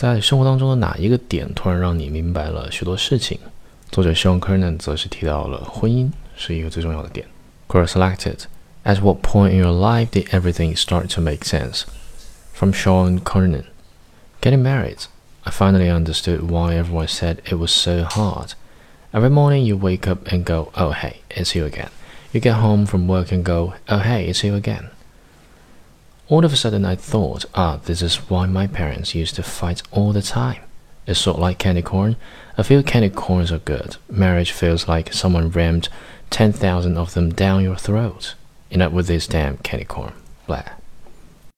在生活当中的哪一个点突然让你明白了许多事情？作者 Sean Kernan 则是提到了婚姻是一个最重要的点。Quora selected. At what point in your life did everything start to make sense? From Sean Kernan. Getting married. I finally understood why everyone said it was so hard. Every morning you wake up and go, oh hey, it's you again. You get home from work and go, oh hey, it's you again. All of a sudden I thought, ah, this is why my parents used to fight all the time. It's sort of like candy corn. A few candy corns are good. Marriage feels like someone rammed 10,000 of them down your throat. Enough with this damn candy corn. Blah.